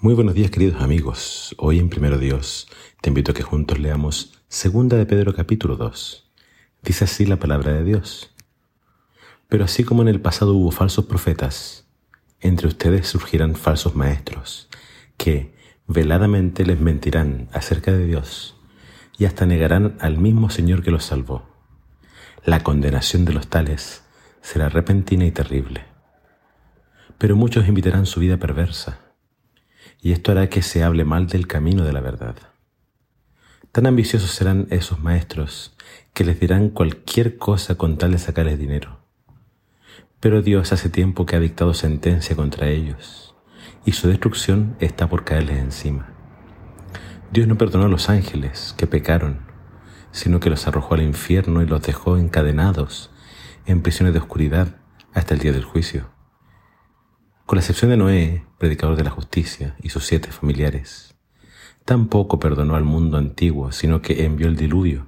Muy buenos días queridos amigos. Hoy en Primero Dios te invito a que juntos leamos Segunda de Pedro capítulo 2. Dice así la palabra de Dios. Pero así como en el pasado hubo falsos profetas, entre ustedes surgirán falsos maestros, que veladamente les mentirán acerca de Dios y hasta negarán al mismo Señor que los salvó. La condenación de los tales será repentina y terrible. Pero muchos invitarán su vida perversa y esto hará que se hable mal del camino de la verdad. Tan ambiciosos serán esos maestros que les dirán cualquier cosa con tal de sacarles dinero. Pero Dios hace tiempo que ha dictado sentencia contra ellos, y su destrucción está por caerles encima. Dios no perdonó a los ángeles que pecaron, sino que los arrojó al infierno y los dejó encadenados en prisiones de oscuridad hasta el día del juicio. Con la excepción de Noé, predicador de la justicia, y sus siete familiares, tampoco perdonó al mundo antiguo, sino que envió el diluvio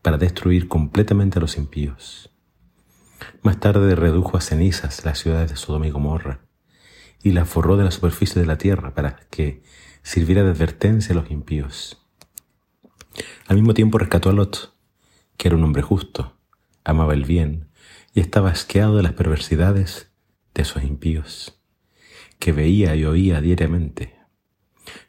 para destruir completamente a los impíos. Más tarde redujo a cenizas las ciudades de Sodoma y Gomorra y las forró de la superficie de la tierra para que sirviera de advertencia a los impíos. Al mismo tiempo rescató a Lot, que era un hombre justo, amaba el bien y estaba asqueado de las perversidades de esos impíos que veía y oía diariamente.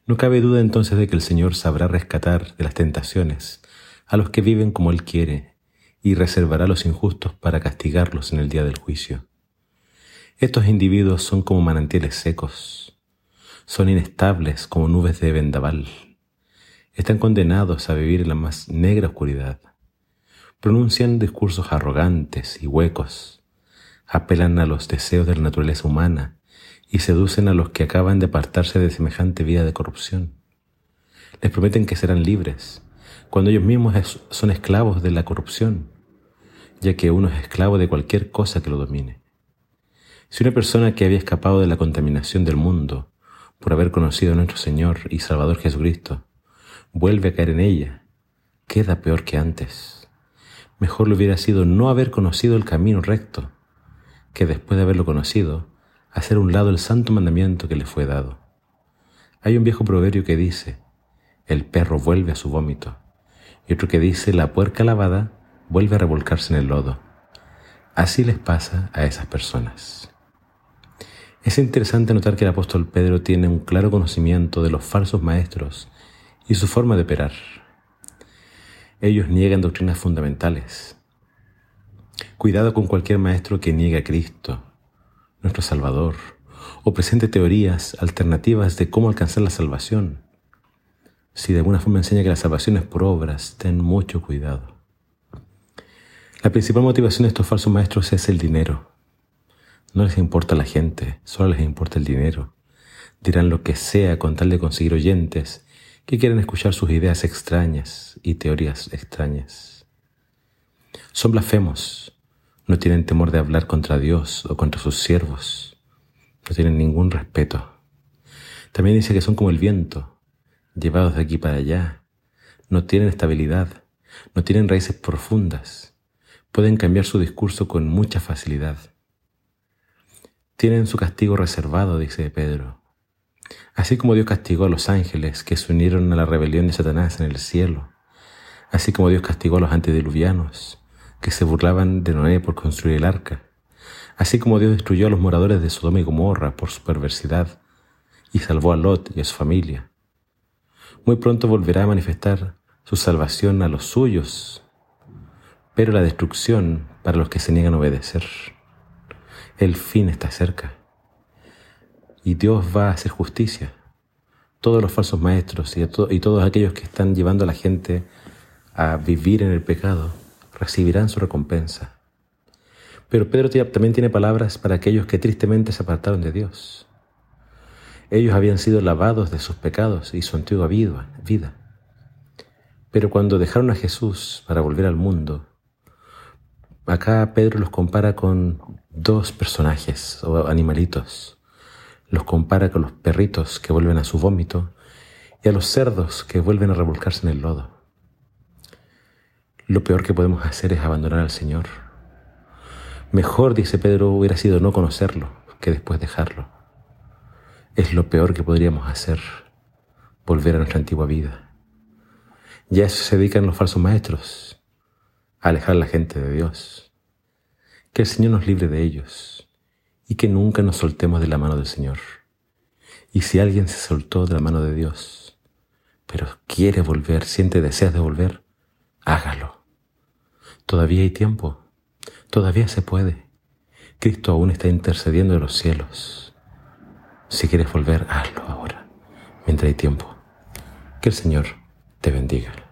No cabe duda entonces de que el Señor sabrá rescatar de las tentaciones a los que viven como Él quiere y reservará a los injustos para castigarlos en el día del juicio. Estos individuos son como manantiales secos, son inestables como nubes de vendaval, están condenados a vivir en la más negra oscuridad, pronuncian discursos arrogantes y huecos, apelan a los deseos de la naturaleza humana y seducen a los que acaban de apartarse de semejante vida de corrupción. Les prometen que serán libres, cuando ellos mismos son esclavos de la corrupción, ya que uno es esclavo de cualquier cosa que lo domine. Si una persona que había escapado de la contaminación del mundo por haber conocido a nuestro Señor y Salvador Jesucristo, vuelve a caer en ella, queda peor que antes. Mejor le hubiera sido no haber conocido el camino recto, que después de haberlo conocido, hacer un lado el santo mandamiento que le fue dado. Hay un viejo proverbio que dice, el perro vuelve a su vómito, y otro que dice, la puerca lavada vuelve a revolcarse en el lodo. Así les pasa a esas personas. Es interesante notar que el apóstol Pedro tiene un claro conocimiento de los falsos maestros y su forma de operar. Ellos niegan doctrinas fundamentales. Cuidado con cualquier maestro que niegue a Cristo, nuestro Salvador, o presente teorías alternativas de cómo alcanzar la salvación. Si de alguna forma enseña que la salvación es por obras, ten mucho cuidado. La principal motivación de estos falsos maestros es el dinero. No les importa la gente, solo les importa el dinero. Dirán lo que sea con tal de conseguir oyentes que quieren escuchar sus ideas extrañas y teorías extrañas. Son blasfemos, no tienen temor de hablar contra Dios o contra sus siervos. No tienen ningún respeto. También dice que son como el viento, llevados de aquí para allá. No tienen estabilidad, no tienen raíces profundas. Pueden cambiar su discurso con mucha facilidad. Tienen su castigo reservado, dice Pedro. Así como Dios castigó a los ángeles que se unieron a la rebelión de Satanás en el cielo, así como Dios castigó a los antediluvianos, que se burlaban de Noé por construir el arca, así como Dios destruyó a los moradores de Sodoma y Gomorra por su perversidad y salvó a Lot y a su familia. Muy pronto volverá a manifestar su salvación a los suyos, pero la destrucción para los que se niegan a obedecer. El fin está cerca y Dios va a hacer justicia. Todos los falsos maestros y, y todos aquellos que están llevando a la gente a vivir en el pecado recibirán su recompensa. Pero Pedro también tiene palabras para aquellos que tristemente se apartaron de Dios. Ellos habían sido lavados de sus pecados y su antigua vida. Pero cuando dejaron a Jesús para volver al mundo, acá Pedro los compara con dos personajes o animalitos. Los compara con los perritos que vuelven a su vómito y a los cerdos que vuelven a revolcarse en el lodo. Lo peor que podemos hacer es abandonar al Señor. Mejor, dice Pedro, hubiera sido no conocerlo que después dejarlo. es lo peor que podríamos hacer, volver a nuestra antigua vida. Ya eso se dedican los falsos maestros, a alejar la gente de Dios. Que el Señor nos libre de ellos y que nunca nos soltemos de la mano del Señor. Y si alguien se soltó de la mano de Dios, pero quiere volver, siente deseos de volver, hágalo. Todavía hay tiempo, todavía se puede. Cristo aún está intercediendo en los cielos. Si quieres volver, hazlo ahora, mientras hay tiempo. Que el Señor te bendiga.